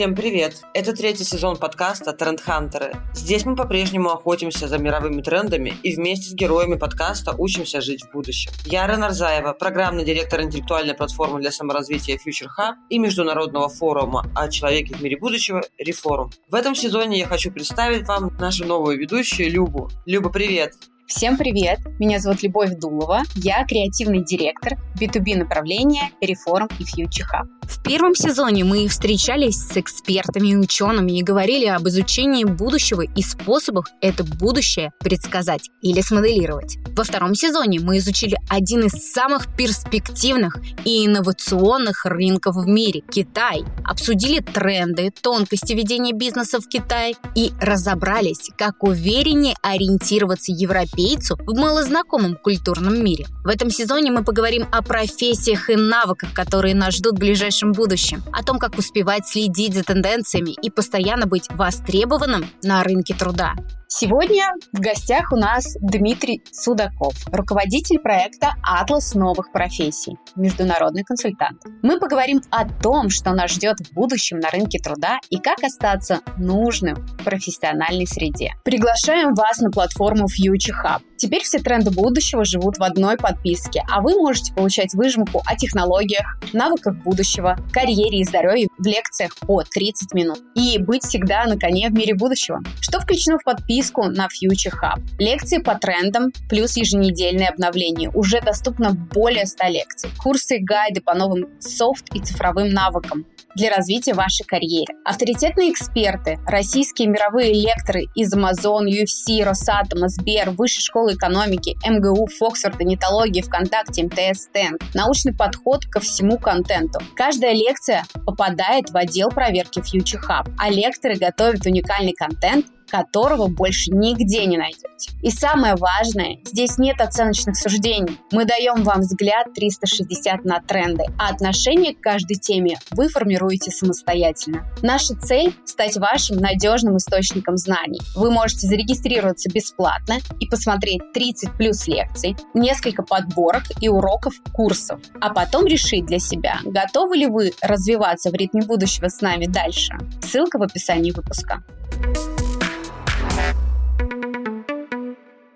Всем привет! Это третий сезон подкаста «Тренд Хантеры». Здесь мы по-прежнему охотимся за мировыми трендами и вместе с героями подкаста учимся жить в будущем. Я Рена Арзаева, программный директор интеллектуальной платформы для саморазвития Future Hub и международного форума о человеке в мире будущего «Реформ». В этом сезоне я хочу представить вам нашу новую ведущую Любу. Люба, привет! Всем привет! Меня зовут Любовь Дулова. Я креативный директор B2B направления Reform и Future Hub. В первом сезоне мы встречались с экспертами и учеными и говорили об изучении будущего и способах это будущее предсказать или смоделировать. Во втором сезоне мы изучили один из самых перспективных и инновационных рынков в мире – Китай. Обсудили тренды, тонкости ведения бизнеса в Китае и разобрались, как увереннее ориентироваться европейцу в малознакомом культурном мире. В этом сезоне мы поговорим о профессиях и навыках, которые нас ждут в ближайшем будущем, о том, как успевать следить за тенденциями и постоянно быть востребованным на рынке труда. Сегодня в гостях у нас Дмитрий Судаков, руководитель проекта «Атлас новых профессий», международный консультант. Мы поговорим о том, что нас ждет в будущем на рынке труда и как остаться нужным в профессиональной среде. Приглашаем вас на платформу Future Hub. Теперь все тренды будущего живут в одной подписке, а вы можете получать выжимку о технологиях, навыках будущего, карьере и здоровье в лекциях по 30 минут. И быть всегда на коне в мире будущего. Что включено в подписку на Future Hub. Лекции по трендам плюс еженедельные обновления. Уже доступно более 100 лекций. Курсы и гайды по новым софт и цифровым навыкам для развития вашей карьеры. Авторитетные эксперты, российские мировые лекторы из Amazon, UFC, Росатома, Сбер, Высшей школы экономики, МГУ, Фоксфорд, Нетологии, ВКонтакте, МТС, Стенд. Научный подход ко всему контенту. Каждая лекция попадает в отдел проверки Future Hub, а лекторы готовят уникальный контент которого больше нигде не найдете. И самое важное, здесь нет оценочных суждений. Мы даем вам взгляд 360 на тренды, а отношение к каждой теме вы формируете самостоятельно. Наша цель – стать вашим надежным источником знаний. Вы можете зарегистрироваться бесплатно и посмотреть 30 плюс лекций, несколько подборок и уроков курсов, а потом решить для себя, готовы ли вы развиваться в ритме будущего с нами дальше. Ссылка в описании выпуска.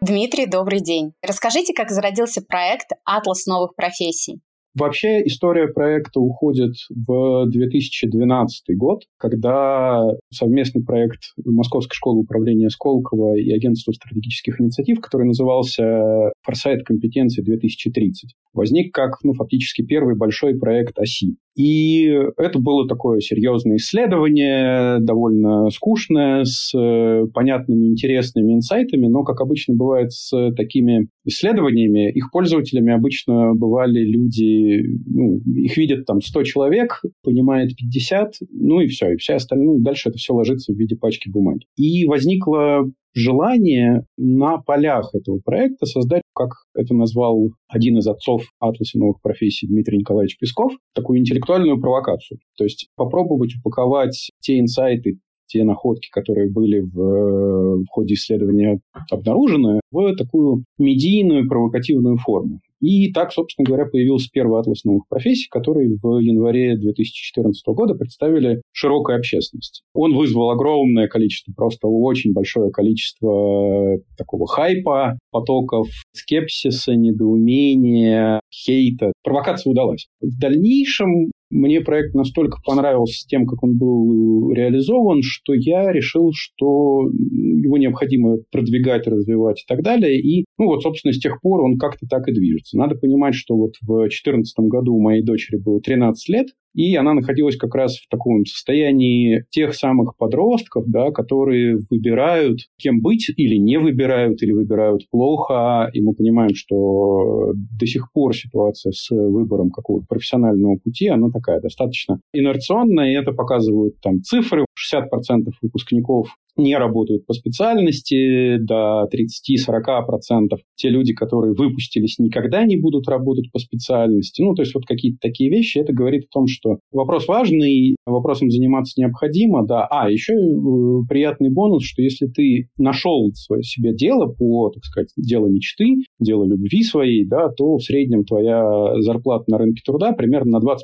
Дмитрий, добрый день. Расскажите, как зародился проект «Атлас новых профессий». Вообще история проекта уходит в 2012 год, когда совместный проект Московской школы управления Сколково и Агентства стратегических инициатив, который назывался «Форсайт компетенции 2030», возник как ну, фактически первый большой проект оси. И это было такое серьезное исследование, довольно скучное, с э, понятными, интересными инсайтами, но, как обычно бывает с такими исследованиями, их пользователями обычно бывали люди, ну, их видят там 100 человек, понимает 50, ну и все, и все остальные, дальше это все ложится в виде пачки бумаги. И возникла желание на полях этого проекта создать, как это назвал один из отцов атласа новых профессий Дмитрий Николаевич Песков, такую интеллектуальную провокацию. То есть попробовать упаковать те инсайты, те находки, которые были в, в ходе исследования обнаружены, в такую медийную провокативную форму. И так, собственно говоря, появился первый атлас новых профессий, который в январе 2014 года представили широкой общественности. Он вызвал огромное количество, просто очень большое количество такого хайпа, потоков скепсиса, недоумения, хейта. Провокация удалась. В дальнейшем мне проект настолько понравился тем, как он был реализован, что я решил, что его необходимо продвигать, развивать и так далее. И, ну вот, собственно, с тех пор он как-то так и движется. Надо понимать, что вот в 2014 году моей дочери было 13 лет, и она находилась как раз в таком состоянии тех самых подростков, да, которые выбирают, кем быть или не выбирают, или выбирают плохо. И мы понимаем, что до сих пор ситуация с выбором какого-то профессионального пути, она такая достаточно инерционная, и это показывают там цифры. 60% выпускников не работают по специальности, до 30-40%. Те люди, которые выпустились, никогда не будут работать по специальности. Ну, то есть вот какие-то такие вещи. Это говорит о том, что вопрос важный, вопросом заниматься необходимо, да. А, еще э, приятный бонус, что если ты нашел свое себе дело по, так сказать, дело мечты, дело любви своей, да, то в среднем твоя зарплата на рынке труда примерно на 20%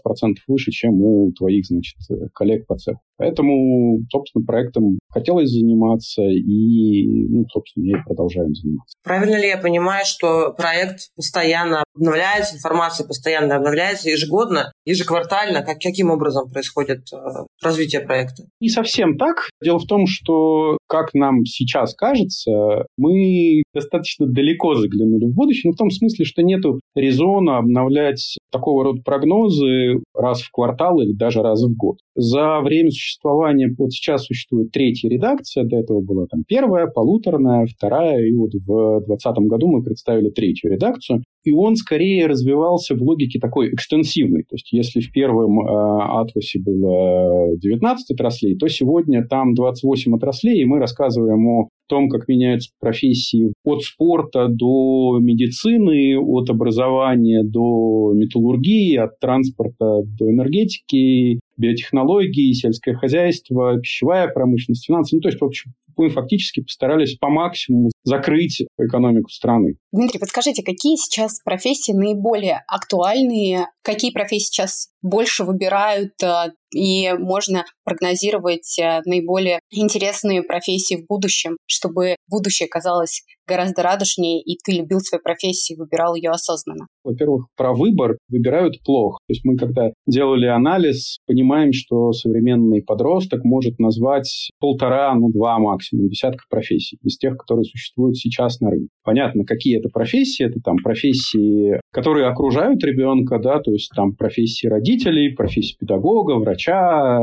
выше, чем у твоих, значит, коллег по цеху. Поэтому, собственно, проектом хотелось заниматься, и, ну, собственно, и продолжаем заниматься. Правильно ли я понимаю, что проект постоянно обновляется, информация постоянно обновляется ежегодно, ежеквартально? Как, каким образом происходит э, развитие проекта? Не совсем так. Дело в том, что, как нам сейчас кажется, мы достаточно далеко заглянули в будущее, но в том смысле, что нету резона обновлять такого рода прогнозы раз в квартал или даже раз в год. За время существования, вот сейчас существует третья редакция, до этого была там первая, полуторная, вторая, и вот в 2020 году мы представили третью редакцию. И он скорее развивался в логике такой экстенсивной. То есть, если в первом э, атласе было 19 отраслей, то сегодня там 28 отраслей, и мы рассказываем о том, как меняются профессии от спорта до медицины, от образования до металлургии, от транспорта до энергетики, биотехнологии, сельское хозяйство, пищевая промышленность, финансы. Ну, то есть, в общем, мы фактически постарались по максимуму закрыть экономику страны. Дмитрий, подскажите, какие сейчас профессии наиболее актуальные? Какие профессии сейчас больше выбирают э, и можно прогнозировать э, наиболее интересные профессии в будущем, чтобы будущее казалось гораздо радужнее, и ты любил свою профессию и выбирал ее осознанно? Во-первых, про выбор выбирают плохо. То есть мы, когда делали анализ, понимаем, что современный подросток может назвать полтора, ну, два максимум десятка профессий из тех, которые существуют сейчас на рынке. Понятно, какие это профессии. Это там профессии, которые окружают ребенка, да, то есть там профессии родителей, профессии педагога, врача,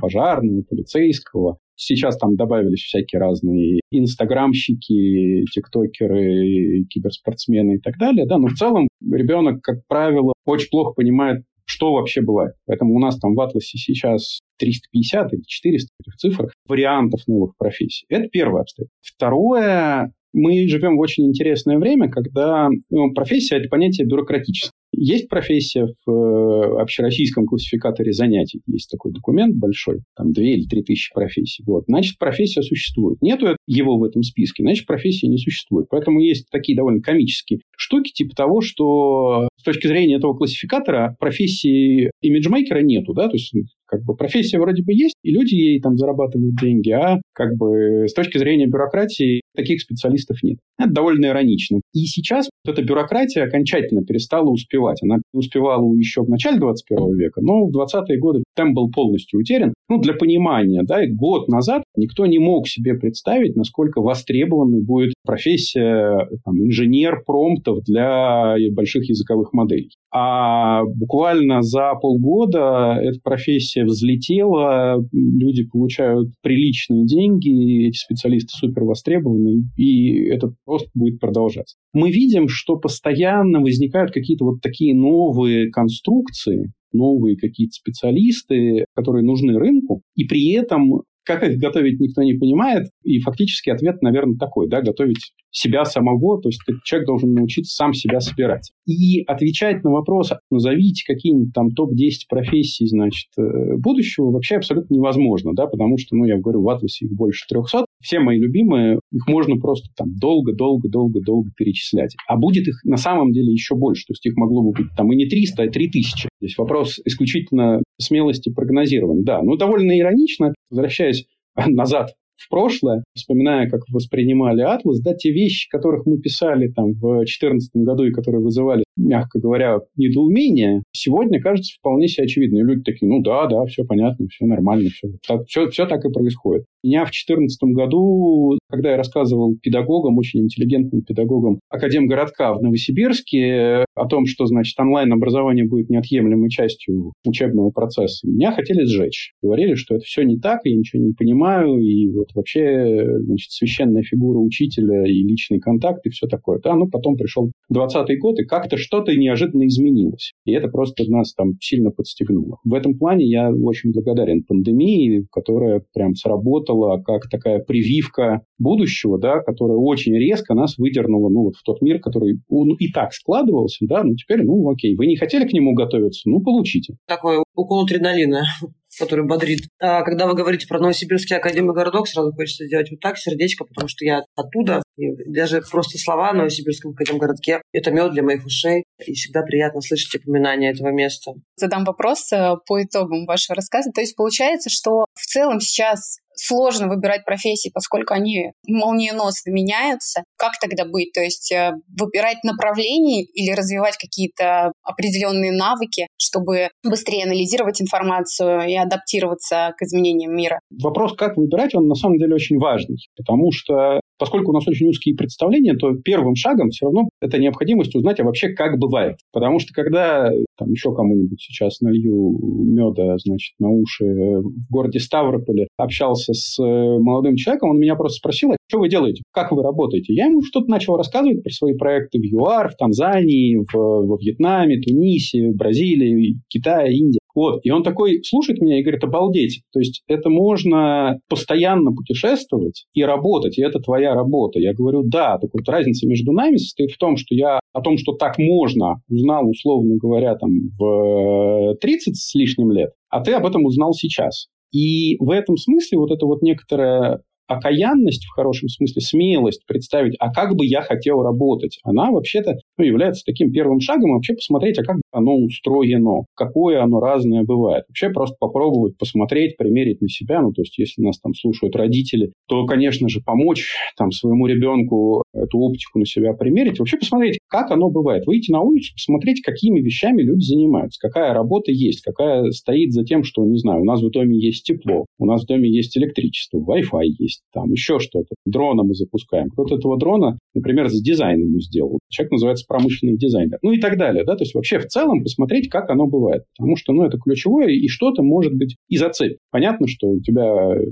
пожарного, полицейского. Сейчас там добавились всякие разные инстаграмщики, тиктокеры, киберспортсмены и так далее. Да, но в целом ребенок, как правило, очень плохо понимает, что вообще бывает. Поэтому у нас там в Атласе сейчас 350 или 400 этих цифр вариантов новых профессий. Это первое обстоятельство. Второе, мы живем в очень интересное время, когда ну, профессия – это понятие бюрократическое. Есть профессия в э, общероссийском классификаторе занятий. Есть такой документ большой, там две или три тысячи профессий. Вот. Значит, профессия существует. Нету его в этом списке, значит, профессии не существует. Поэтому есть такие довольно комические штуки, типа того, что с точки зрения этого классификатора профессии имиджмейкера нету, да, то есть как бы профессия вроде бы есть, и люди ей там зарабатывают деньги, а как бы с точки зрения бюрократии таких специалистов нет. Это довольно иронично. И сейчас вот эта бюрократия окончательно перестала успевать. Она успевала еще в начале 21 века, но в 20-е годы темп был полностью утерян. Ну, для понимания, да, год назад никто не мог себе представить, насколько востребованной будет профессия там, инженер промптов для больших языковых моделей. А буквально за полгода эта профессия взлетела, люди получают приличные деньги, эти специалисты супер востребованы, и этот рост будет продолжаться. Мы видим, что постоянно возникают какие-то вот такие новые конструкции, новые какие-то специалисты, которые нужны рынку, и при этом как их готовить, никто не понимает. И фактически ответ, наверное, такой, да, готовить себя самого, то есть человек должен научиться сам себя собирать. И отвечать на вопрос, назовите какие-нибудь там топ-10 профессий, значит, э, будущего, вообще абсолютно невозможно, да, потому что, ну, я говорю, в Атласе их больше 300. Все мои любимые, их можно просто там долго-долго-долго-долго перечислять. А будет их на самом деле еще больше, то есть их могло бы быть там и не 300, а 3000. Здесь вопрос исключительно смелости прогнозирования. Да, ну, довольно иронично, возвращаясь назад в прошлое, вспоминая, как воспринимали Атлас, да, те вещи, которых мы писали там в 2014 году и которые вызывали, мягко говоря, недоумение, сегодня кажется вполне себе очевидно. И люди такие, ну да, да, все понятно, все нормально, все, так, все, все так и происходит. Меня в 2014 году, когда я рассказывал педагогам, очень интеллигентным педагогам Академгородка в Новосибирске о том, что, значит, онлайн-образование будет неотъемлемой частью учебного процесса, меня хотели сжечь. Говорили, что это все не так, я ничего не понимаю, и вот вообще значит, священная фигура учителя и личный контакт и все такое. Да, ну, потом пришел 20 год, и как-то что-то неожиданно изменилось. И это просто нас там сильно подстегнуло. В этом плане я очень благодарен пандемии, которая прям сработала как такая прививка будущего, да, которая очень резко нас выдернула ну, вот в тот мир, который ну, и так складывался, да, ну теперь, ну окей, вы не хотели к нему готовиться, ну получите. Такой укол адреналина который бодрит. А когда вы говорите про Новосибирский академик городок, сразу хочется сделать вот так, сердечко, потому что я оттуда. И даже просто слова о Новосибирском академгородке – это мед для моих ушей. И всегда приятно слышать упоминание этого места. Задам вопрос э, по итогам вашего рассказа. То есть получается, что в целом сейчас сложно выбирать профессии, поскольку они молниеносно меняются. Как тогда быть? То есть э, выбирать направление или развивать какие-то определенные навыки, чтобы быстрее анализировать информацию и адаптироваться к изменениям мира? Вопрос, как выбирать, он на самом деле очень важный, потому что поскольку у нас очень узкие представления, то первым шагом все равно это необходимость узнать, а вообще как бывает. Потому что когда там еще кому-нибудь сейчас налью меда, значит, на уши в городе Ставрополе, общался с э, молодым человеком, он меня просто спросил, а что вы делаете, как вы работаете? Я ему что-то начал рассказывать про свои проекты в ЮАР, в Танзании, в, во Вьетнаме, Тунисе, Бразилии, Китае, Индии. Вот. И он такой слушает меня и говорит, обалдеть. То есть это можно постоянно путешествовать и работать, и это твоя работа. Я говорю, да, так вот разница между нами состоит в том, что я о том, что так можно, узнал, условно говоря, там в 30 с лишним лет, а ты об этом узнал сейчас. И в этом смысле вот это вот некоторое окаянность, в хорошем смысле, смелость представить, а как бы я хотел работать, она вообще-то ну, является таким первым шагом, вообще посмотреть, а как оно устроено, какое оно разное бывает. Вообще просто попробовать посмотреть, примерить на себя, ну, то есть если нас там слушают родители, то, конечно же, помочь там своему ребенку эту оптику на себя примерить, вообще посмотреть, как оно бывает. Выйти на улицу, посмотреть, какими вещами люди занимаются, какая работа есть, какая стоит за тем, что, не знаю, у нас в доме есть тепло, у нас в доме есть электричество, Wi-Fi есть, там еще что-то. Дрона мы запускаем. Кто-то этого дрона, например, с дизайном сделал. Человек называется промышленный дизайнер. Ну и так далее. Да? То есть вообще в целом посмотреть, как оно бывает. Потому что ну, это ключевое, и что-то может быть и зацепит. Понятно, что у тебя э,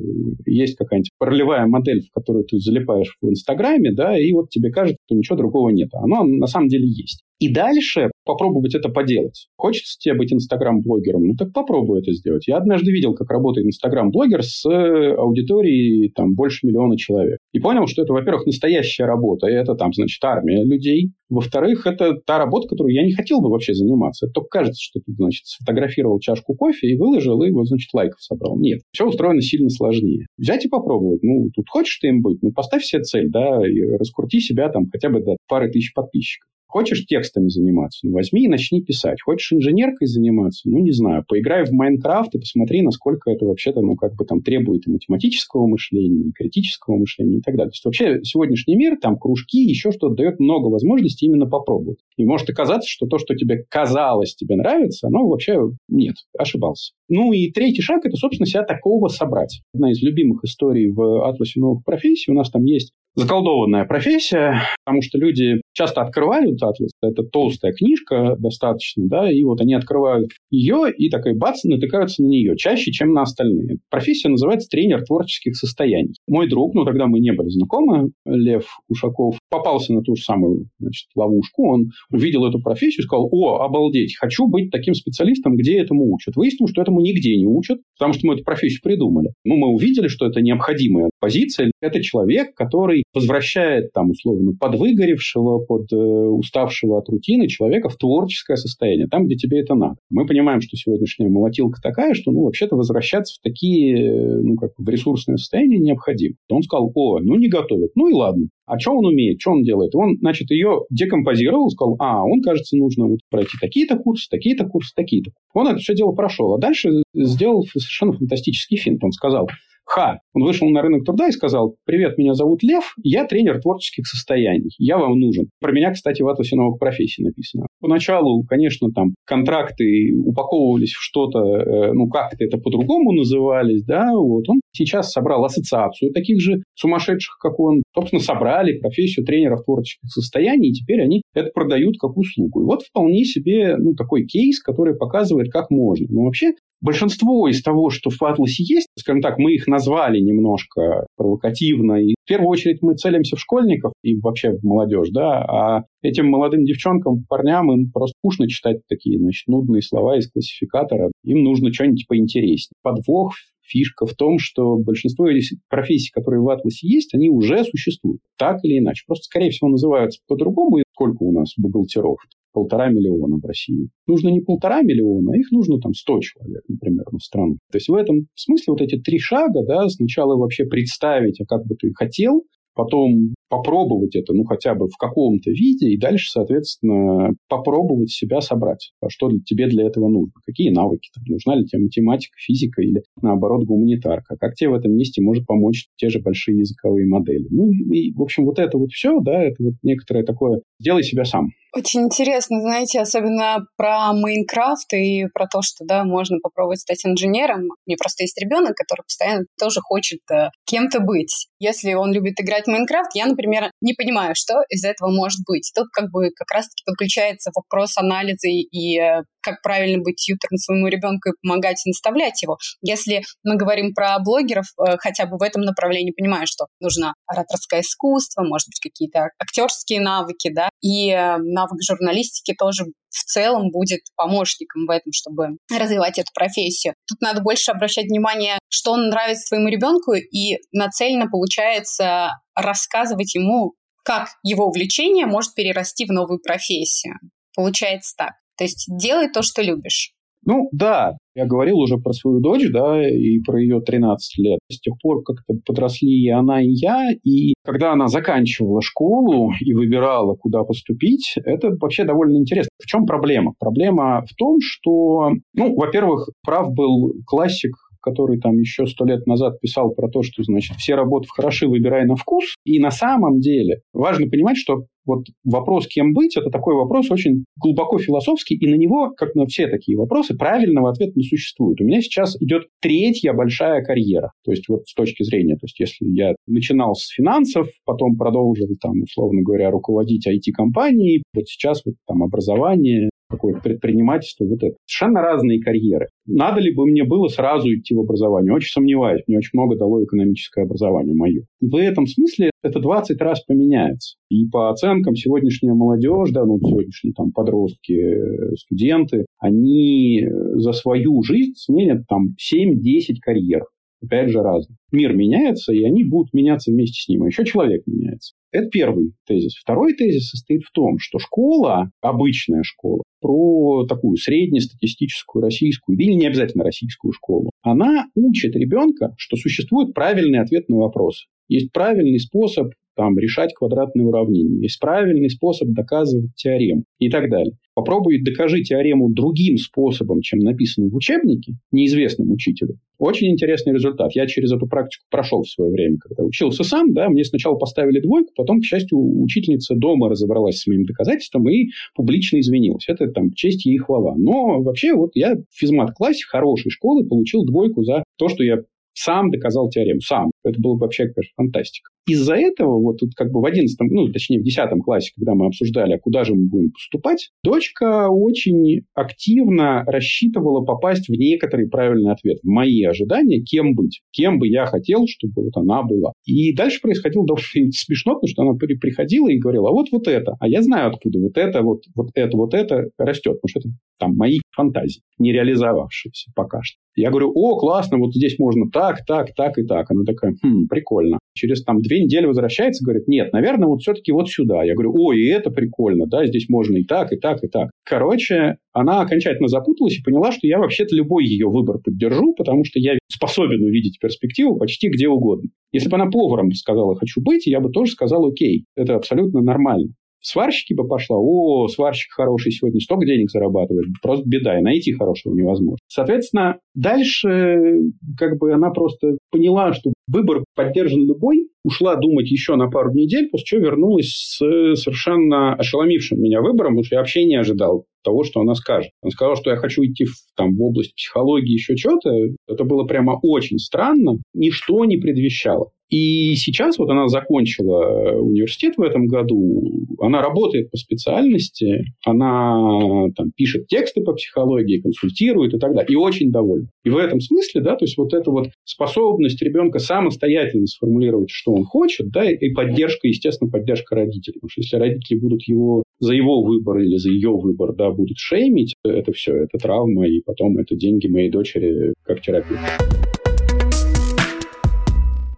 есть какая-нибудь ролевая модель, в которую ты залипаешь в Инстаграме, да, и вот тебе кажется, что ничего другого нет. Оно на самом деле есть. И дальше попробовать это поделать. Хочется тебе быть инстаграм-блогером? Ну так попробуй это сделать. Я однажды видел, как работает инстаграм-блогер с аудиторией там больше миллиона человек. И понял, что это, во-первых, настоящая работа, и это там, значит, армия людей. Во-вторых, это та работа, которую я не хотел бы вообще заниматься. Это только кажется, что ты, значит, сфотографировал чашку кофе и выложил, и вот, значит, лайков собрал. Нет, все устроено сильно сложнее. Взять и попробовать. Ну, тут хочешь ты им быть, ну, поставь себе цель, да, и раскрути себя там хотя бы до пары тысяч подписчиков. Хочешь текстами заниматься? Ну, возьми и начни писать. Хочешь инженеркой заниматься? Ну, не знаю, поиграй в Майнкрафт и посмотри, насколько это вообще-то, ну, как бы там требует и математического мышления, и критического мышления и так далее. То есть вообще сегодняшний мир, там кружки, еще что-то дает много возможностей именно попробовать. И может оказаться, что то, что тебе казалось, тебе нравится, оно вообще нет, ошибался. Ну и третий шаг – это, собственно, себя такого собрать. Одна из любимых историй в атласе новых профессий. У нас там есть заколдованная профессия, потому что люди часто открывают атлас, это толстая книжка достаточно, да, и вот они открывают ее и такой бац, натыкаются на нее чаще, чем на остальные. Профессия называется тренер творческих состояний. Мой друг, ну тогда мы не были знакомы, Лев Ушаков, попался на ту же самую значит, ловушку, он увидел эту профессию и сказал, о, обалдеть, хочу быть таким специалистом, где этому учат. Выяснил, что этому нигде не учат, потому что мы эту профессию придумали. Ну, мы увидели, что это необходимая позиция. Это человек, который возвращает там условно подвыгоревшего, под э, уставшего от рутины человека в творческое состояние, там, где тебе это надо. Мы понимаем, что сегодняшняя молотилка такая, что, ну, вообще-то возвращаться в такие, э, ну, как в ресурсные состояния необходимо. Он сказал, о, ну, не готовят, ну и ладно. А что он умеет, что он делает? Он, значит, ее декомпозировал, сказал, а, он, кажется, нужно вот пройти такие-то курсы, такие-то курсы, такие-то. Он это все дело прошел. А дальше сделал совершенно фантастический финт. Он сказал, Ха, он вышел на рынок труда и сказал, привет, меня зовут Лев, я тренер творческих состояний, я вам нужен. Про меня, кстати, в атласе новых профессий написано. Поначалу, конечно, там контракты упаковывались в что-то, э, ну, как-то это по-другому назывались, да, вот он сейчас собрал ассоциацию таких же сумасшедших, как он, собственно, собрали профессию тренеров творческих состояний, и теперь они это продают как услугу. И вот вполне себе, ну, такой кейс, который показывает, как можно. Но вообще большинство из того, что в Атласе есть, скажем так, мы их назвали немножко провокативно. И в первую очередь мы целимся в школьников и вообще в молодежь, да, а этим молодым девчонкам, парням им просто скучно читать такие, значит, нудные слова из классификатора. Им нужно что-нибудь поинтереснее. Подвох фишка в том, что большинство профессий, которые в Атласе есть, они уже существуют, так или иначе. Просто, скорее всего, называются по-другому. И сколько у нас бухгалтеров? Полтора миллиона в России. Нужно не полтора миллиона, а их нужно там 100 человек, например, на страну. То есть в этом смысле вот эти три шага, да, сначала вообще представить, а как бы ты хотел, потом попробовать это, ну, хотя бы в каком-то виде, и дальше, соответственно, попробовать себя собрать. А что тебе для этого нужно? Какие навыки? Там, нужна ли тебе математика, физика или, наоборот, гуманитарка? Как тебе в этом месте может помочь те же большие языковые модели? Ну, и, в общем, вот это вот все, да, это вот некоторое такое «сделай себя сам». Очень интересно, знаете, особенно про Майнкрафт и про то, что, да, можно попробовать стать инженером. У меня просто есть ребенок, который постоянно тоже хочет э, кем-то быть. Если он любит играть в Майнкрафт, я, например, не понимаю, что из этого может быть. Тут как бы как раз-таки подключается вопрос анализа и э, как правильно быть тьютером своему ребенку и помогать и наставлять его. Если мы говорим про блогеров, э, хотя бы в этом направлении понимаю, что нужно ораторское искусство, может быть, какие-то актерские навыки, да, и э, навык журналистики тоже в целом будет помощником в этом, чтобы развивать эту профессию. Тут надо больше обращать внимание, что он нравится своему ребенку, и нацеленно получается рассказывать ему, как его увлечение может перерасти в новую профессию. Получается так. То есть делай то, что любишь. Ну да, я говорил уже про свою дочь, да, и про ее 13 лет. С тех пор как-то подросли и она, и я, и когда она заканчивала школу и выбирала, куда поступить, это вообще довольно интересно. В чем проблема? Проблема в том, что, ну, во-первых, прав был классик который там еще сто лет назад писал про то, что, значит, все работы хороши, выбирай на вкус. И на самом деле важно понимать, что вот вопрос, кем быть, это такой вопрос очень глубоко философский, и на него, как на все такие вопросы, правильного ответа не существует. У меня сейчас идет третья большая карьера. То есть вот с точки зрения, то есть если я начинал с финансов, потом продолжил там, условно говоря, руководить IT-компанией, вот сейчас вот там образование, какое-то предпринимательство, вот это. Совершенно разные карьеры. Надо ли бы мне было сразу идти в образование? Очень сомневаюсь. Мне очень много дало экономическое образование мое. В этом смысле это 20 раз поменяется. И по оценкам сегодняшняя молодежь, да, ну, сегодняшние там подростки, студенты, они за свою жизнь сменят там 7-10 карьер опять же, разные. Мир меняется, и они будут меняться вместе с ним. А еще человек меняется. Это первый тезис. Второй тезис состоит в том, что школа, обычная школа, про такую среднестатистическую российскую, или не обязательно российскую школу, она учит ребенка, что существует правильный ответ на вопрос. Есть правильный способ там, решать квадратные уравнения. Есть правильный способ доказывать теорему и так далее. Попробуй докажи теорему другим способом, чем написано в учебнике, неизвестным учителю. Очень интересный результат. Я через эту практику прошел в свое время, когда учился сам, да, мне сначала поставили двойку, потом, к счастью, учительница дома разобралась с моим доказательством и публично извинилась. Это там честь ей хвала. Но вообще вот я в физмат-классе хорошей школы получил двойку за то, что я сам доказал теорему, сам. Это было бы вообще, конечно, фантастика. Из-за этого, вот тут как бы в 11, ну, точнее, в 10 классе, когда мы обсуждали, а куда же мы будем поступать, дочка очень активно рассчитывала попасть в некоторый правильный ответ. Мои ожидания, кем быть, кем бы я хотел, чтобы вот она была. И дальше происходило довольно смешно, потому что она приходила и говорила, а вот вот это, а я знаю, откуда вот это, вот, вот это, вот это растет, потому что это там мои фантазии, не реализовавшиеся пока что. Я говорю, о, классно, вот здесь можно так, так, так и так. Она такая, хм, прикольно. Через там две недели возвращается, говорит, нет, наверное, вот все-таки вот сюда. Я говорю, ой, и это прикольно, да, здесь можно и так, и так, и так. Короче, она окончательно запуталась и поняла, что я вообще-то любой ее выбор поддержу, потому что я способен увидеть перспективу почти где угодно. Если бы она поваром сказала «хочу быть», я бы тоже сказал «окей». Это абсолютно нормально сварщики бы пошла, о, сварщик хороший сегодня столько денег зарабатывает, просто беда, и найти хорошего невозможно. Соответственно, дальше как бы она просто поняла, что выбор поддержан любой, ушла думать еще на пару недель, после чего вернулась с совершенно ошеломившим меня выбором, потому что я вообще не ожидал того, что она скажет. Она сказала, что я хочу идти в, там, в область психологии, еще что-то. Это было прямо очень странно. Ничто не предвещало. И сейчас вот она закончила университет в этом году, она работает по специальности, она там пишет тексты по психологии, консультирует и так далее, и очень довольна. И в этом смысле, да, то есть вот эта вот способность ребенка самостоятельно сформулировать, что он хочет, да, и поддержка, естественно, поддержка родителей. Потому что если родители будут его за его выбор или за ее выбор, да, будут шеймить, это все, это травма, и потом это деньги моей дочери как терапия.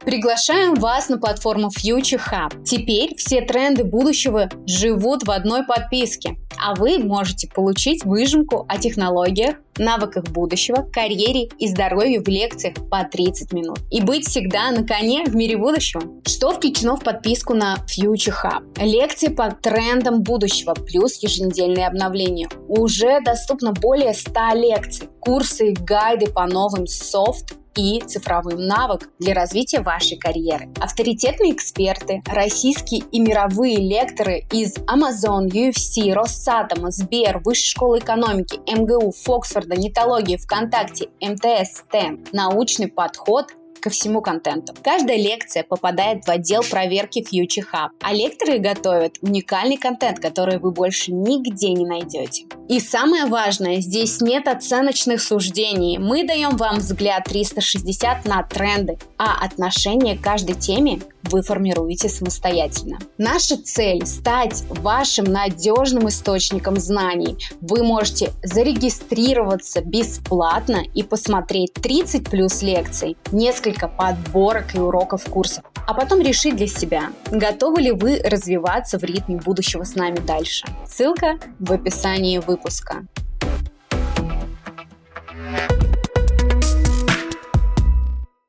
Приглашаем вас на платформу Future Hub. Теперь все тренды будущего живут в одной подписке, а вы можете получить выжимку о технологиях, навыках будущего, карьере и здоровье в лекциях по 30 минут. И быть всегда на коне в мире будущего. Что включено в подписку на Future Hub? Лекции по трендам будущего плюс еженедельные обновления. Уже доступно более 100 лекций, курсы и гайды по новым софт и цифровым навыкам для развития вашей карьеры. Авторитетные эксперты, российские и мировые лекторы из Amazon, UFC, Росатома, Сбер, Высшей школы экономики, МГУ, Фоксфорда, Нетологии, ВКонтакте, МТС, СТЭМ. Научный подход – ко всему контенту. Каждая лекция попадает в отдел проверки Future Hub, а лекторы готовят уникальный контент, который вы больше нигде не найдете. И самое важное, здесь нет оценочных суждений. Мы даем вам взгляд 360 на тренды, а отношение к каждой теме вы формируете самостоятельно. Наша цель – стать вашим надежным источником знаний. Вы можете зарегистрироваться бесплатно и посмотреть 30 плюс лекций, несколько подборок и уроков курсов, а потом решить для себя, готовы ли вы развиваться в ритме будущего с нами дальше. Ссылка в описании выпуска.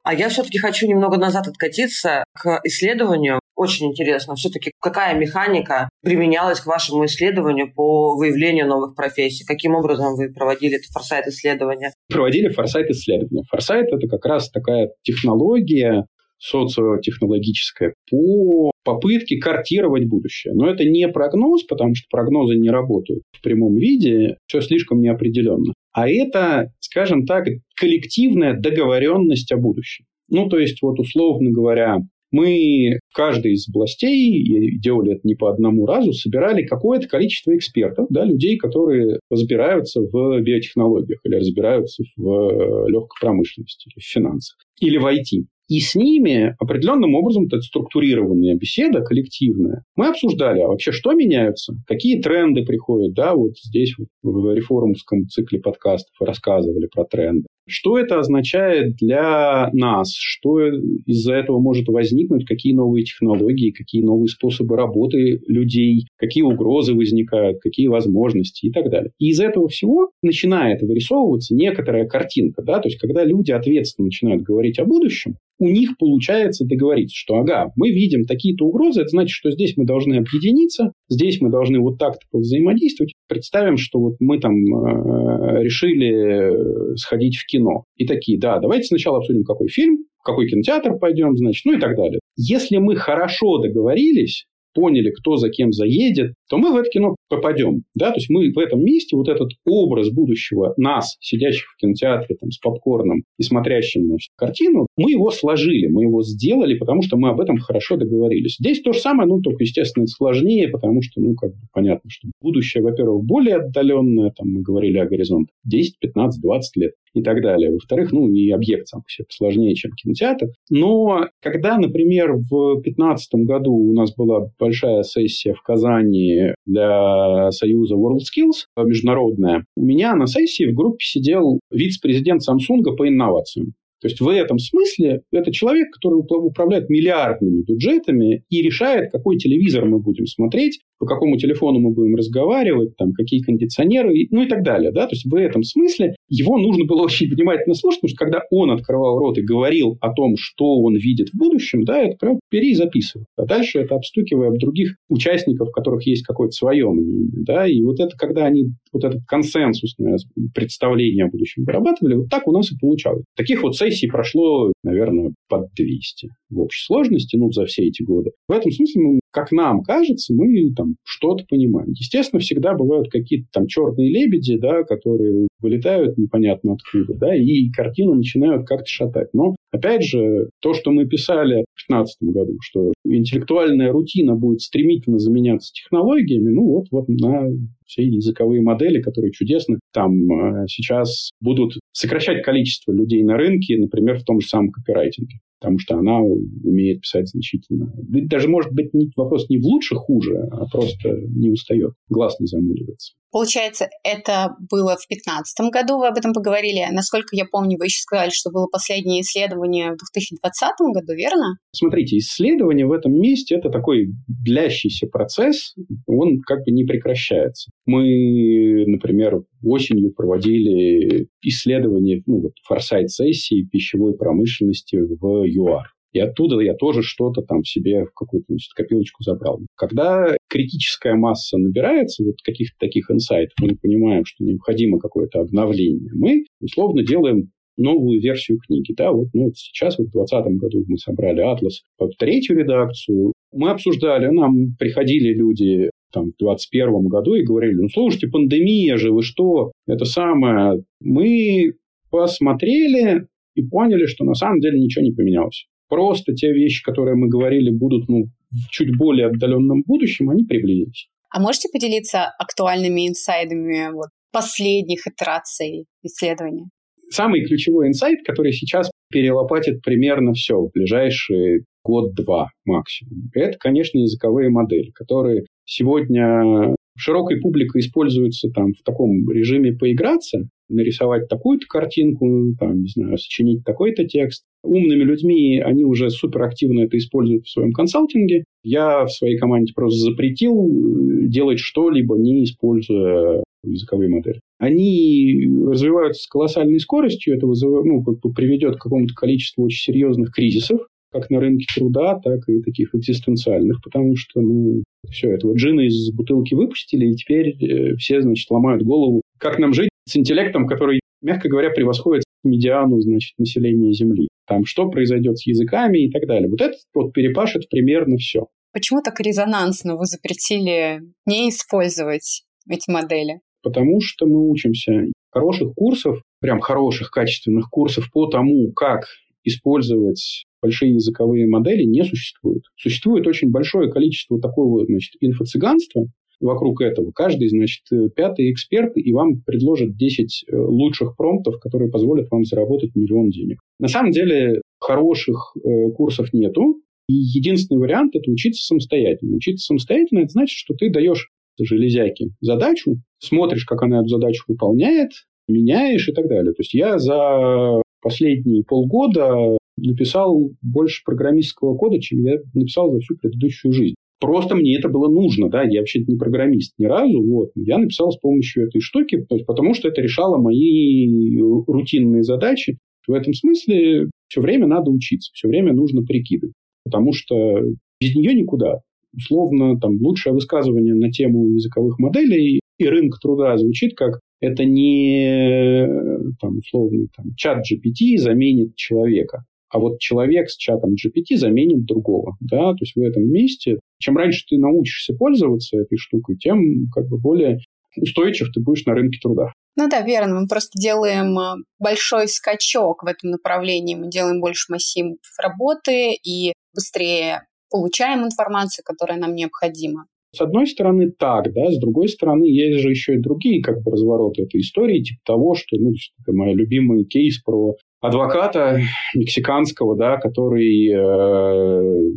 А я все-таки хочу немного назад откатиться к исследованию. Очень интересно, все-таки какая механика применялась к вашему исследованию по выявлению новых профессий? Каким образом вы проводили это форсайт-исследование? Проводили форсайт-исследование. Форсайт – это как раз такая технология, социотехнологическая по попытке картировать будущее. Но это не прогноз, потому что прогнозы не работают в прямом виде, все слишком неопределенно. А это, скажем так, коллективная договоренность о будущем. Ну, то есть, вот условно говоря, мы в каждой из областей, делали это не по одному разу, собирали какое-то количество экспертов, да, людей, которые разбираются в биотехнологиях или разбираются в э, легкой промышленности, или в финансах, или в IT. И с ними определенным образом, это структурированная беседа коллективная, мы обсуждали, а вообще что меняются, какие тренды приходят, да, вот здесь в реформовском цикле подкастов рассказывали про тренды. Что это означает для нас? Что из-за этого может возникнуть? Какие новые технологии, какие новые способы работы людей, какие угрозы возникают, какие возможности и так далее. И из этого всего начинает вырисовываться некоторая картинка. Да? То есть, когда люди ответственно начинают говорить о будущем, у них получается договориться, что ага, мы видим такие-то угрозы, это значит, что здесь мы должны объединиться, здесь мы должны вот так-то взаимодействовать. Представим, что вот мы там э, решили сходить в кино. И такие, да, давайте сначала обсудим, какой фильм, в какой кинотеатр пойдем, значит, ну и так далее. Если мы хорошо договорились, поняли, кто за кем заедет, то мы в это кино попадем. Да? То есть мы в этом месте вот этот образ будущего нас, сидящих в кинотеатре там, с попкорном и смотрящим значит, картину, мы его сложили, мы его сделали, потому что мы об этом хорошо договорились. Здесь то же самое, ну, только, естественно, сложнее, потому что, ну, как бы понятно, что будущее, во-первых, более отдаленное, там мы говорили о горизонте 10, 15, 20 лет и так далее. Во-вторых, ну, и объект сам по себе сложнее, чем кинотеатр. Но когда, например, в 2015 году у нас была большая сессия в Казани для Союза WorldSkills международная, у меня на сессии в группе сидел вице-президент Samsung по инновациям. То есть в этом смысле это человек, который управляет миллиардными бюджетами и решает, какой телевизор мы будем смотреть, по какому телефону мы будем разговаривать, там, какие кондиционеры, ну и так далее. Да? То есть в этом смысле его нужно было очень внимательно слушать, потому что когда он открывал рот и говорил о том, что он видит в будущем, да, это прям записывай. А дальше это обстукивая об других участников, у которых есть какое-то свое мнение. Да? И вот это, когда они вот это консенсусное представление о будущем вырабатывали, вот так у нас и получалось. Таких вот сессий прошло, наверное, под 200 в общей сложности, ну, за все эти годы. В этом смысле мы как нам кажется, мы там что-то понимаем. Естественно, всегда бывают какие-то там черные лебеди, да, которые вылетают непонятно откуда, да, и картину начинают как-то шатать. Но, опять же, то, что мы писали в 2015 году, что интеллектуальная рутина будет стремительно заменяться технологиями, ну вот, вот на все языковые модели, которые чудесно там э, сейчас будут сокращать количество людей на рынке, например, в том же самом копирайтинге потому что она умеет писать значительно. Даже, может быть, вопрос не в лучше, хуже, а просто не устает, глаз не замыливается. Получается, это было в 2015 году, вы об этом поговорили. Насколько я помню, вы еще сказали, что было последнее исследование в 2020 году, верно? Смотрите, исследование в этом месте – это такой длящийся процесс, он как бы не прекращается. Мы, например, осенью проводили исследование ну, вот, форсайт-сессии пищевой промышленности в ЮАР. И оттуда я тоже что-то там себе в какую-то значит, копилочку забрал. Когда критическая масса набирается, вот каких-то таких инсайтов, мы понимаем, что необходимо какое-то обновление, мы условно делаем новую версию книги. Да, вот, ну, сейчас, вот в 2020 году мы собрали «Атлас», третью редакцию. Мы обсуждали, нам приходили люди там, в 2021 году и говорили, ну, слушайте, пандемия же, вы что? Это самое. Мы посмотрели и поняли, что на самом деле ничего не поменялось. Просто те вещи, которые мы говорили, будут ну, в чуть более отдаленном будущем, они приблизились. А можете поделиться актуальными инсайдами вот, последних итераций исследования? Самый ключевой инсайт, который сейчас перелопатит примерно все в ближайшие год-два максимум. Это, конечно, языковые модели, которые сегодня широкой публикой используются там в таком режиме поиграться, нарисовать такую-то картинку, там, не знаю, сочинить такой-то текст. Умными людьми они уже суперактивно это используют в своем консалтинге. Я в своей команде просто запретил э, делать что-либо, не используя языковые модели. Они развиваются с колоссальной скоростью, это вызывает, ну, приведет к какому-то количеству очень серьезных кризисов, как на рынке труда, так и таких экзистенциальных, потому что, ну, все, этого джина из бутылки выпустили, и теперь э, все, значит, ломают голову, как нам жить с интеллектом, который, мягко говоря, превосходит медиану, значит, населения Земли. Там, что произойдет с языками и так далее. Вот это вот перепашет примерно все. Почему так резонансно вы запретили не использовать эти модели? Потому что мы учимся. Хороших курсов, прям хороших, качественных курсов по тому, как использовать большие языковые модели не существует. Существует очень большое количество такого значит, инфо-цыганства, вокруг этого. Каждый, значит, пятый эксперт, и вам предложит 10 э, лучших промптов, которые позволят вам заработать миллион денег. На самом деле хороших э, курсов нету, и единственный вариант – это учиться самостоятельно. Учиться самостоятельно – это значит, что ты даешь железяке задачу, смотришь, как она эту задачу выполняет, меняешь и так далее. То есть я за последние полгода написал больше программистского кода, чем я написал за всю предыдущую жизнь. Просто мне это было нужно, да, я вообще не программист ни разу, вот. Я написал с помощью этой штуки, то есть потому что это решало мои рутинные задачи. В этом смысле все время надо учиться, все время нужно прикидывать, потому что без нее никуда. Условно, там, лучшее высказывание на тему языковых моделей и рынок труда звучит как это не там, условный там, чат GPT заменит человека, а вот человек с чатом GPT заменит другого. Да? То есть в этом месте, чем раньше ты научишься пользоваться этой штукой, тем как бы более устойчив ты будешь на рынке труда. Ну да, верно. Мы просто делаем э, большой скачок в этом направлении. Мы делаем больше массивов работы и быстрее получаем информацию, которая нам необходима. С одной стороны так, да, с другой стороны есть же еще и другие как бы развороты этой истории, типа того, что, ну, это мой любимый кейс про адвоката мексиканского, да, который э,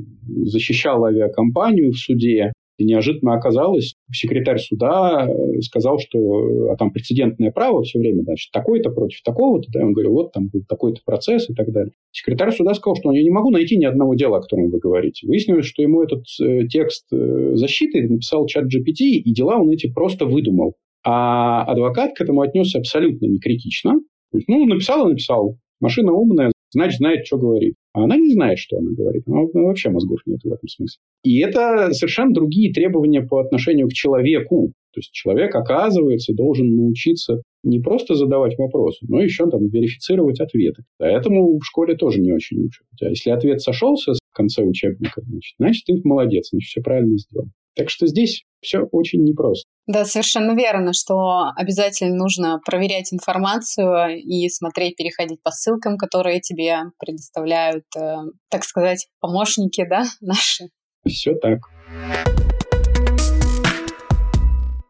защищал авиакомпанию в суде, и неожиданно оказалось, секретарь суда э, сказал, что а там прецедентное право все время, значит, такой-то против такого-то, да, он говорил, вот там был такой-то процесс и так далее. Секретарь суда сказал, что я не могу найти ни одного дела, о котором вы говорите. Выяснилось, что ему этот э, текст э, защиты написал чат GPT, и дела он эти просто выдумал. А адвокат к этому отнесся абсолютно некритично. Ну, написал и написал. Машина умная, значит, знает, что говорит. А она не знает, что она говорит. Она, вообще мозгов нет в этом смысле. И это совершенно другие требования по отношению к человеку. То есть человек, оказывается, должен научиться не просто задавать вопросы, но еще там верифицировать ответы. Поэтому в школе тоже не очень учат. А если ответ сошелся в конце учебника, значит, значит, ты молодец, значит, все правильно сделал. Так что здесь все очень непросто. Да, совершенно верно, что обязательно нужно проверять информацию и смотреть, переходить по ссылкам, которые тебе предоставляют, э, так сказать, помощники, да, наши. Все так.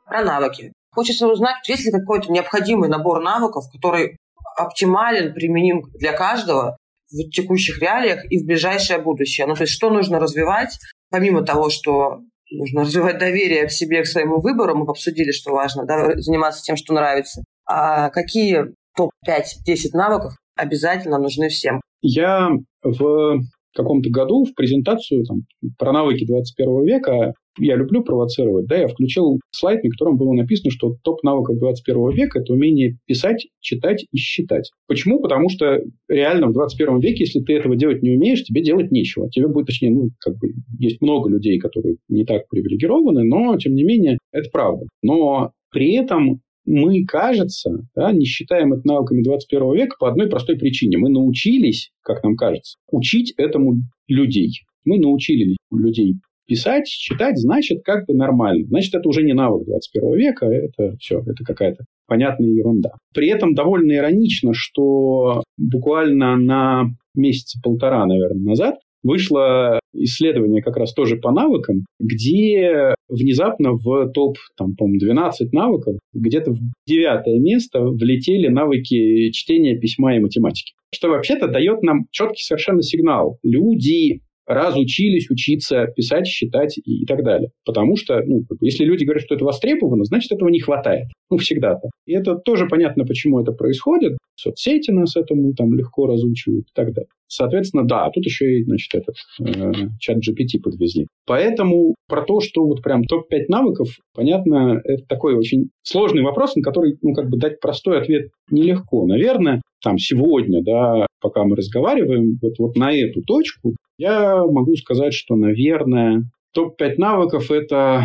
Про навыки. Хочется узнать, есть ли какой-то необходимый набор навыков, который оптимален, применим для каждого в текущих реалиях и в ближайшее будущее. Ну, то есть, что нужно развивать, помимо того, что нужно развивать доверие к себе, к своему выбору, мы обсудили, что важно, да, заниматься тем, что нравится. А какие топ-5-10 навыков обязательно нужны всем? Я в каком-то году в презентацию там, про навыки 21 века я люблю провоцировать, да, я включил слайд, на котором было написано, что топ навыков 21 века – это умение писать, читать и считать. Почему? Потому что реально в 21 веке, если ты этого делать не умеешь, тебе делать нечего. Тебе будет, точнее, ну, как бы, есть много людей, которые не так привилегированы, но, тем не менее, это правда. Но при этом мы, кажется, да, не считаем это навыками 21 века по одной простой причине. Мы научились, как нам кажется, учить этому людей. Мы научили людей писать, читать, значит, как бы нормально. Значит, это уже не навык 21 века, это все, это какая-то понятная ерунда. При этом довольно иронично, что буквально на месяца полтора, наверное, назад вышло исследование как раз тоже по навыкам, где внезапно в топ, там, по-моему, 12 навыков, где-то в девятое место влетели навыки чтения, письма и математики. Что вообще-то дает нам четкий совершенно сигнал. Люди разучились учиться писать, считать и, и так далее. Потому что, ну, если люди говорят, что это востребовано, значит, этого не хватает. Ну, всегда-то. И это тоже понятно, почему это происходит. Соцсети нас этому там легко разучивают и так далее. Соответственно, да, тут еще и, значит, этот э, чат GPT подвезли. Поэтому про то, что вот прям топ-5 навыков, понятно, это такой очень сложный вопрос, на который, ну, как бы дать простой ответ нелегко. Наверное, там сегодня, да, пока мы разговариваем, вот, вот на эту точку я могу сказать, что, наверное, топ-5 навыков – это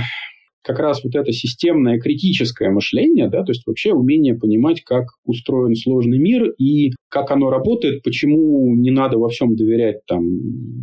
как раз вот это системное критическое мышление, да, то есть вообще умение понимать, как устроен сложный мир и как оно работает, почему не надо во всем доверять там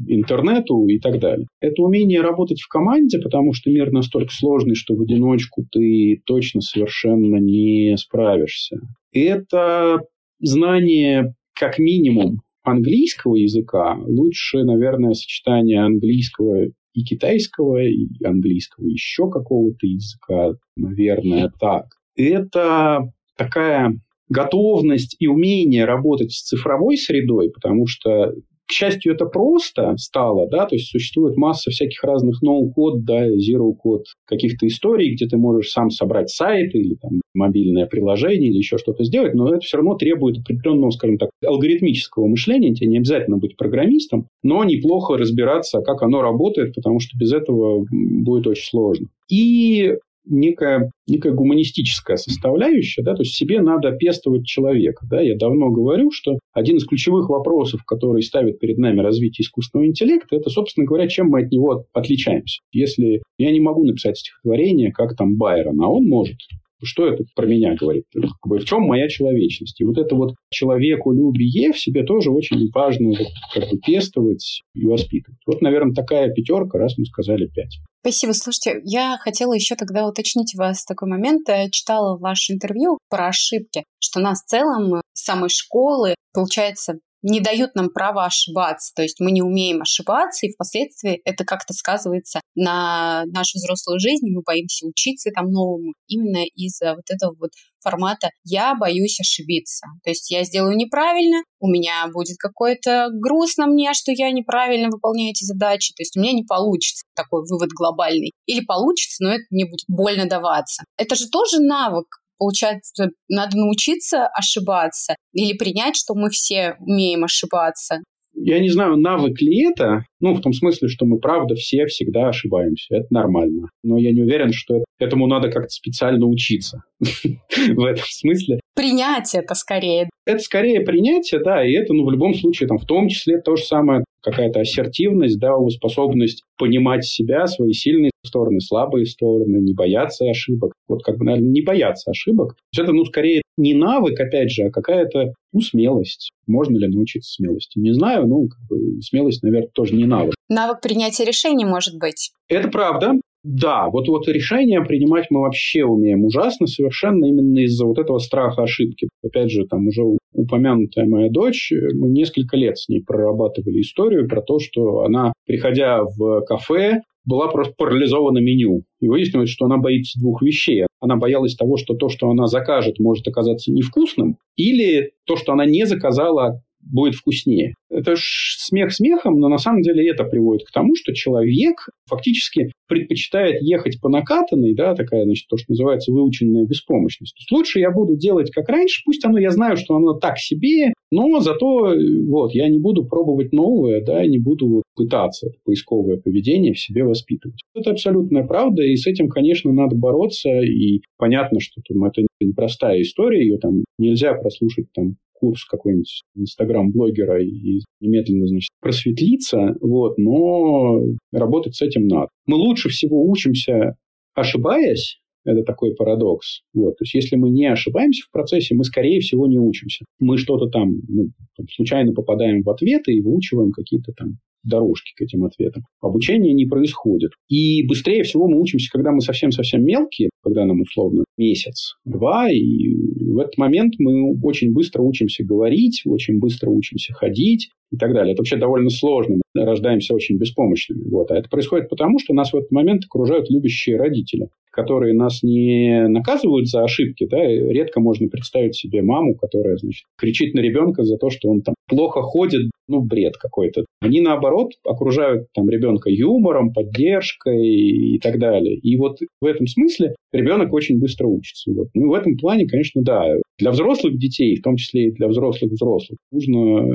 интернету и так далее. Это умение работать в команде, потому что мир настолько сложный, что в одиночку ты точно совершенно не справишься. Это знание как минимум английского языка лучше, наверное, сочетание английского и китайского, и английского еще какого-то языка, наверное, так. Это такая готовность и умение работать с цифровой средой, потому что к счастью, это просто стало, да, то есть существует масса всяких разных no-код, да, zero-код каких-то историй, где ты можешь сам собрать сайт или там мобильное приложение или еще что-то сделать, но это все равно требует определенного, скажем так, алгоритмического мышления. Тебе не обязательно быть программистом, но неплохо разбираться, как оно работает, потому что без этого будет очень сложно. И некая, некая гуманистическая составляющая, да, то есть себе надо пестовать человека. Да. Я давно говорю, что один из ключевых вопросов, который ставит перед нами развитие искусственного интеллекта, это, собственно говоря, чем мы от него отличаемся. Если я не могу написать стихотворение, как там Байрон, а он может, что это про меня говорит? В чем моя человечность? И вот это вот человеколюбие в себе тоже очень важно как бы пестовать и воспитывать. Вот, наверное, такая пятерка, раз мы сказали пять. Спасибо. Слушайте, я хотела еще тогда уточнить вас такой момент. Я читала ваше интервью про ошибки, что нас в целом с самой школы, получается, не дают нам права ошибаться. То есть мы не умеем ошибаться, и впоследствии это как-то сказывается на нашу взрослую жизнь, мы боимся учиться там новому именно из-за вот этого вот формата «я боюсь ошибиться». То есть я сделаю неправильно, у меня будет какой-то груз на мне, что я неправильно выполняю эти задачи, то есть у меня не получится такой вывод глобальный. Или получится, но это мне будет больно даваться. Это же тоже навык, Получается, надо научиться ошибаться или принять, что мы все умеем ошибаться. Я не знаю, навык ли это, ну, в том смысле, что мы, правда, все всегда ошибаемся. Это нормально. Но я не уверен, что этому надо как-то специально учиться в этом смысле. Принять это скорее. Это скорее принятие, да, и это, ну, в любом случае, там, в том числе то же самое какая-то ассертивность, да, способность понимать себя, свои сильные стороны, слабые стороны, не бояться ошибок. Вот как бы, наверное, не бояться ошибок. То есть это, ну, скорее не навык, опять же, а какая-то, ну, смелость. Можно ли научиться смелости? Не знаю, ну, как бы, смелость, наверное, тоже не навык. Навык принятия решений, может быть. Это правда. Да, вот, вот решения принимать мы вообще умеем ужасно, совершенно именно из-за вот этого страха ошибки. Опять же, там уже упомянутая моя дочь, мы несколько лет с ней прорабатывали историю про то, что она, приходя в кафе, была просто парализована меню. И выяснилось, что она боится двух вещей. Она боялась того, что то, что она закажет, может оказаться невкусным, или то, что она не заказала, будет вкуснее. Это ж смех смехом, но на самом деле это приводит к тому, что человек фактически предпочитает ехать по накатанной, да, такая, значит, то, что называется выученная беспомощность. То есть лучше я буду делать как раньше, пусть оно, я знаю, что оно так себе, но зато вот, я не буду пробовать новое, да, не буду пытаться это поисковое поведение в себе воспитывать. Это абсолютная правда, и с этим, конечно, надо бороться, и понятно, что там, это непростая история, ее там нельзя прослушать там курс какой-нибудь инстаграм-блогера и немедленно, значит, просветлиться, вот, но работать с этим надо. Мы лучше всего учимся, ошибаясь, это такой парадокс. Вот. То есть, если мы не ошибаемся в процессе, мы, скорее всего, не учимся. Мы что-то там, ну, там случайно попадаем в ответы и выучиваем какие-то там дорожки к этим ответам. Обучение не происходит. И быстрее всего мы учимся, когда мы совсем-совсем мелкие, когда нам условно месяц, два, и в этот момент мы очень быстро учимся говорить, очень быстро учимся ходить и так далее. Это вообще довольно сложно. Мы рождаемся очень беспомощными. Вот. А это происходит потому, что нас в этот момент окружают любящие родители которые нас не наказывают за ошибки, да, редко можно представить себе маму, которая, значит, кричит на ребенка за то, что он там плохо ходит, ну, бред какой-то. Они, наоборот, окружают там ребенка юмором, поддержкой и так далее. И вот в этом смысле ребенок очень быстро учится. Вот. Ну, в этом плане, конечно, да, для взрослых детей, в том числе и для взрослых взрослых, нужно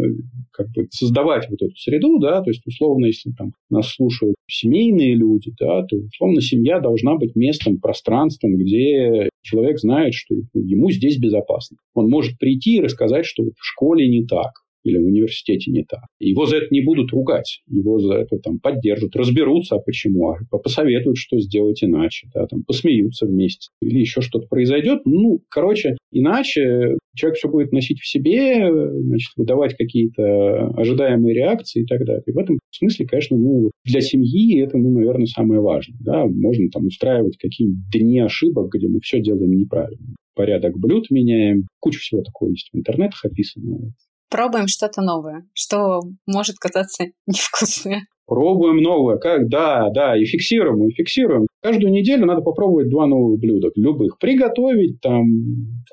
как бы создавать вот эту среду, да, то есть, условно, если там нас слушают семейные люди, да, то, условно, семья должна быть местом, пространством, где человек знает, что ему здесь безопасно. Он может прийти и рассказать, что в школе не так, или в университете не так. Его за это не будут ругать, его за это там поддержат, разберутся, а почему, а посоветуют, что сделать иначе, да, там посмеются вместе, или еще что-то произойдет. Ну, короче, иначе человек все будет носить в себе, значит, выдавать какие-то ожидаемые реакции и так далее. И в этом смысле, конечно, ну, для семьи это, ну, наверное, самое важное. Да? Можно там устраивать какие-нибудь дни ошибок, где мы все делаем неправильно порядок блюд меняем. Куча всего такого есть в интернетах описано пробуем что-то новое, что может казаться невкусным. Пробуем новое. Как? Да, да, и фиксируем, и фиксируем. Каждую неделю надо попробовать два новых блюда. Любых. Приготовить, там,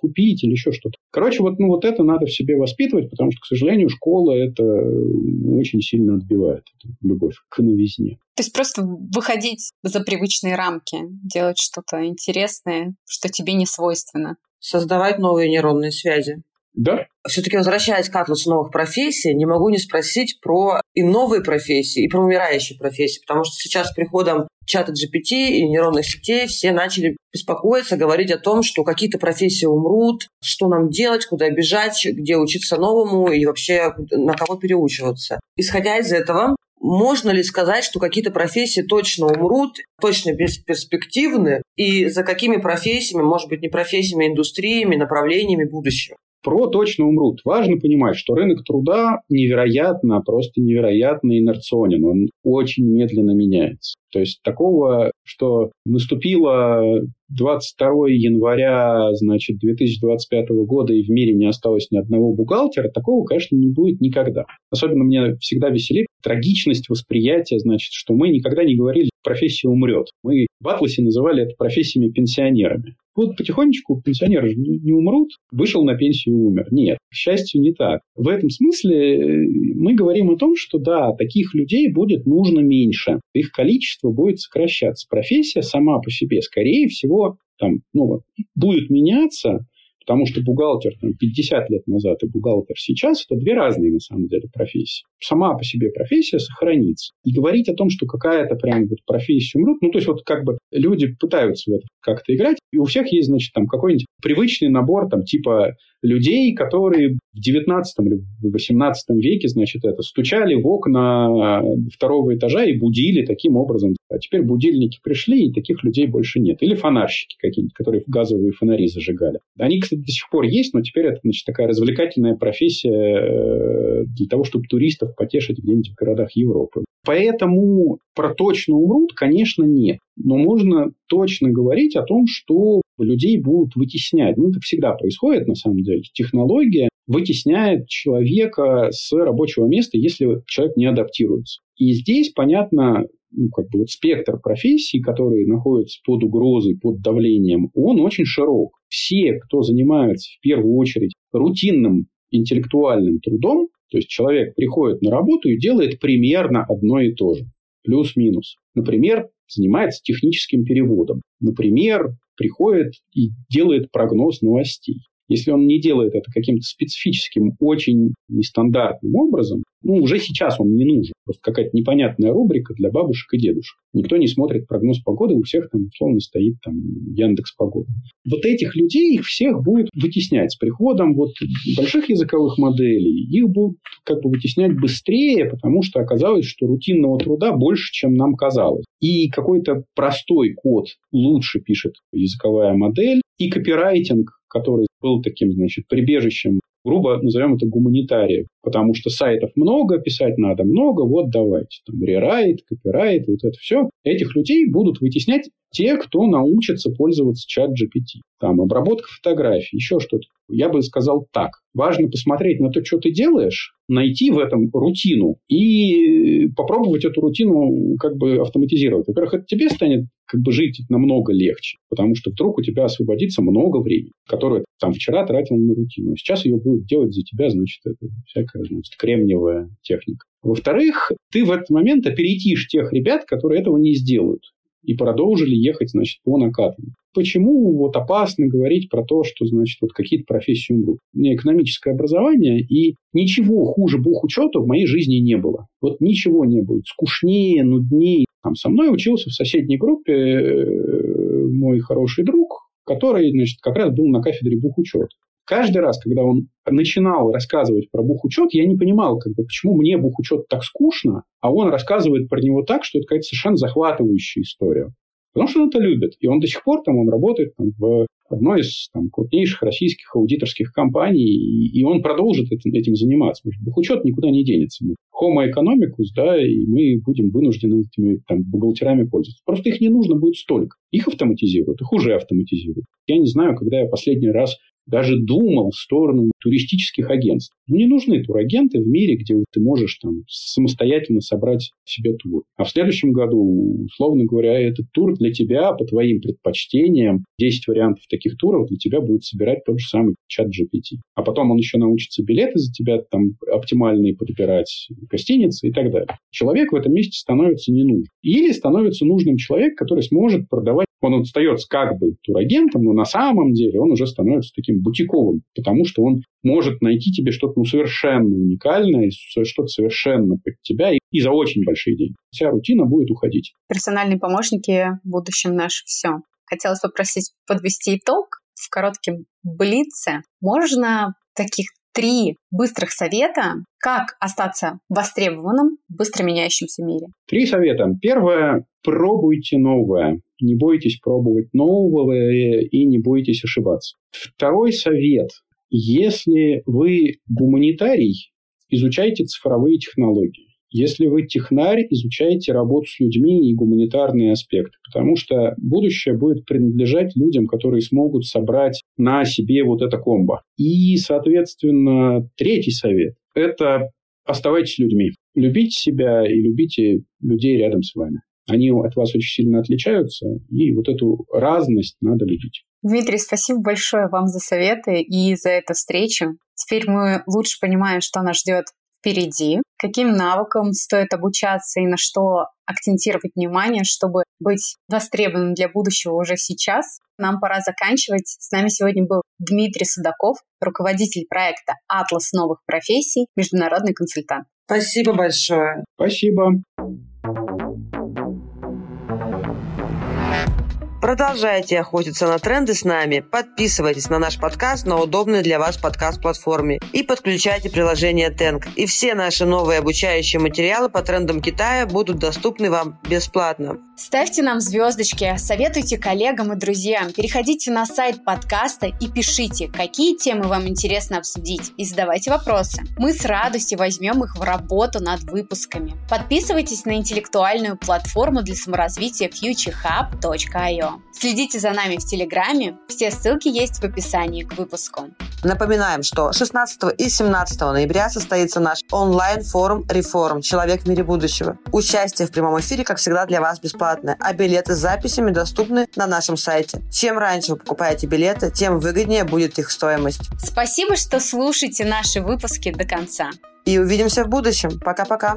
купить или еще что-то. Короче, вот, ну, вот это надо в себе воспитывать, потому что, к сожалению, школа это очень сильно отбивает эту любовь к новизне. То есть просто выходить за привычные рамки, делать что-то интересное, что тебе не свойственно. Создавать новые нейронные связи. Да. Все-таки возвращаясь к атласу новых профессий, не могу не спросить про и новые профессии, и про умирающие профессии, потому что сейчас с приходом чата GPT и нейронных сетей все начали беспокоиться, говорить о том, что какие-то профессии умрут, что нам делать, куда бежать, где учиться новому и вообще на кого переучиваться. Исходя из этого, можно ли сказать, что какие-то профессии точно умрут, точно бесперспективны, и за какими профессиями, может быть, не профессиями, а индустриями, направлениями будущего? ПРО точно умрут. Важно понимать, что рынок труда невероятно, просто невероятно инерционен. Он очень медленно меняется. То есть такого, что наступило 22 января значит, 2025 года и в мире не осталось ни одного бухгалтера, такого, конечно, не будет никогда. Особенно мне всегда веселит трагичность восприятия, значит, что мы никогда не говорили, профессия умрет. Мы в Атласе называли это профессиями-пенсионерами. Вот потихонечку пенсионеры же не умрут, вышел на пенсию и умер. Нет, к счастью, не так. В этом смысле э, мы говорим о том, что да, таких людей будет нужно меньше. Их количество будет сокращаться. Профессия сама по себе, скорее всего, там, ну, будет меняться, Потому что бухгалтер там, 50 лет назад и бухгалтер сейчас – это две разные, на самом деле, профессии. Сама по себе профессия сохранится. И говорить о том, что какая-то прям вот профессия умрет, ну, то есть вот как бы люди пытаются в это как-то играть, и у всех есть, значит, там какой-нибудь привычный набор, там, типа людей, которые в 19 или в 18 веке, значит, это стучали в окна второго этажа и будили таким образом. А теперь будильники пришли, и таких людей больше нет. Или фонарщики какие-нибудь, которые газовые фонари зажигали. Они, кстати, до сих пор есть, но теперь это, значит, такая развлекательная профессия э, для того, чтобы туристов потешить где-нибудь в городах Европы. Поэтому про точно умрут, конечно, нет. Но можно точно говорить о том, что людей будут вытеснять. Ну, это всегда происходит, на самом деле. Технология вытесняет человека с рабочего места, если человек не адаптируется. И здесь, понятно, ну, как бы вот спектр профессий, которые находятся под угрозой, под давлением, он очень широк. Все, кто занимается в первую очередь рутинным интеллектуальным трудом, то есть человек приходит на работу и делает примерно одно и то же, плюс-минус. Например, занимается техническим переводом. Например, приходит и делает прогноз новостей. Если он не делает это каким-то специфическим, очень нестандартным образом, ну, уже сейчас он не нужен. Просто какая-то непонятная рубрика для бабушек и дедушек. Никто не смотрит прогноз погоды, у всех там условно стоит там Яндекс Погода. Вот этих людей, их всех будет вытеснять с приходом вот больших языковых моделей. Их будут как бы вытеснять быстрее, потому что оказалось, что рутинного труда больше, чем нам казалось. И какой-то простой код лучше пишет языковая модель, и копирайтинг, который был таким, значит, прибежищем грубо назовем это гуманитариев, потому что сайтов много, писать надо много, вот давайте. Там рерайт, копирайт, вот это все. Этих людей будут вытеснять те, кто научится пользоваться чат GPT. Там обработка фотографий, еще что-то. Я бы сказал так. Важно посмотреть на то, что ты делаешь, найти в этом рутину и попробовать эту рутину как бы автоматизировать. Во-первых, это тебе станет как бы жить намного легче, потому что вдруг у тебя освободится много времени, которое там вчера тратил на рутину, сейчас ее будет делать за тебя, значит, это всякая, значит, кремниевая техника. Во-вторых, ты в этот момент опередишь тех ребят, которые этого не сделают и продолжили ехать, значит, по накатанной. Почему вот опасно говорить про то, что, значит, вот какие-то профессии умрут? У меня экономическое образование, и ничего хуже бухучета в моей жизни не было. Вот ничего не было. Скучнее, нуднее. Там со мной учился в соседней группе э, мой хороший друг, который, значит, как раз был на кафедре бухучета каждый раз, когда он начинал рассказывать про бухучет, я не понимал, как бы, почему мне бухучет так скучно, а он рассказывает про него так, что это какая-то совершенно захватывающая история. Потому что он это любит. И он до сих пор там, он работает там, в одной из там, крупнейших российских аудиторских компаний, и, и он продолжит этим, этим заниматься. Потому что бухучет никуда не денется. Homo economicus, да, и мы будем вынуждены этими там, бухгалтерами пользоваться. Просто их не нужно будет столько. Их автоматизируют, их уже автоматизируют. Я не знаю, когда я последний раз даже думал в сторону туристических агентств. Мне нужны турагенты в мире, где ты можешь там самостоятельно собрать себе тур. А в следующем году, условно говоря, этот тур для тебя по твоим предпочтениям, 10 вариантов таких туров для тебя будет собирать тот же самый чат GPT. А потом он еще научится билеты за тебя там оптимальные подбирать, гостиницы и так далее. Человек в этом месте становится не нужен. Или становится нужным человек, который сможет продавать он остается как бы турагентом, но на самом деле он уже становится таким бутиковым, потому что он может найти тебе что-то ну, совершенно уникальное, что-то совершенно под тебя и, и за очень большие деньги. Вся рутина будет уходить. Персональные помощники в будущем наше все. Хотелось попросить подвести итог в коротком блице. Можно таких три быстрых совета, как остаться востребованным в быстро меняющемся мире. Три совета. Первое. Пробуйте новое. Не бойтесь пробовать нового и не бойтесь ошибаться. Второй совет. Если вы гуманитарий, изучайте цифровые технологии. Если вы технарь, изучайте работу с людьми и гуманитарные аспекты, потому что будущее будет принадлежать людям, которые смогут собрать на себе вот это комбо. И, соответственно, третий совет – это оставайтесь людьми. Любите себя и любите людей рядом с вами. Они от вас очень сильно отличаются, и вот эту разность надо любить. Дмитрий, спасибо большое вам за советы и за эту встречу. Теперь мы лучше понимаем, что нас ждет впереди, каким навыкам стоит обучаться и на что акцентировать внимание, чтобы быть востребованным для будущего уже сейчас. Нам пора заканчивать. С нами сегодня был Дмитрий Судаков, руководитель проекта «Атлас новых профессий», международный консультант. Спасибо большое. Спасибо. Продолжайте охотиться на тренды с нами, подписывайтесь на наш подкаст на удобной для вас подкаст-платформе и подключайте приложение Тенк. И все наши новые обучающие материалы по трендам Китая будут доступны вам бесплатно. Ставьте нам звездочки, советуйте коллегам и друзьям, переходите на сайт подкаста и пишите, какие темы вам интересно обсудить, и задавайте вопросы. Мы с радостью возьмем их в работу над выпусками. Подписывайтесь на интеллектуальную платформу для саморазвития futurehub.io. Следите за нами в Телеграме, все ссылки есть в описании к выпуску. Напоминаем, что 16 и 17 ноября состоится наш онлайн-форум «Реформ. Человек в мире будущего». Участие в прямом эфире, как всегда, для вас бесплатное, а билеты с записями доступны на нашем сайте. Чем раньше вы покупаете билеты, тем выгоднее будет их стоимость. Спасибо, что слушаете наши выпуски до конца. И увидимся в будущем. Пока-пока.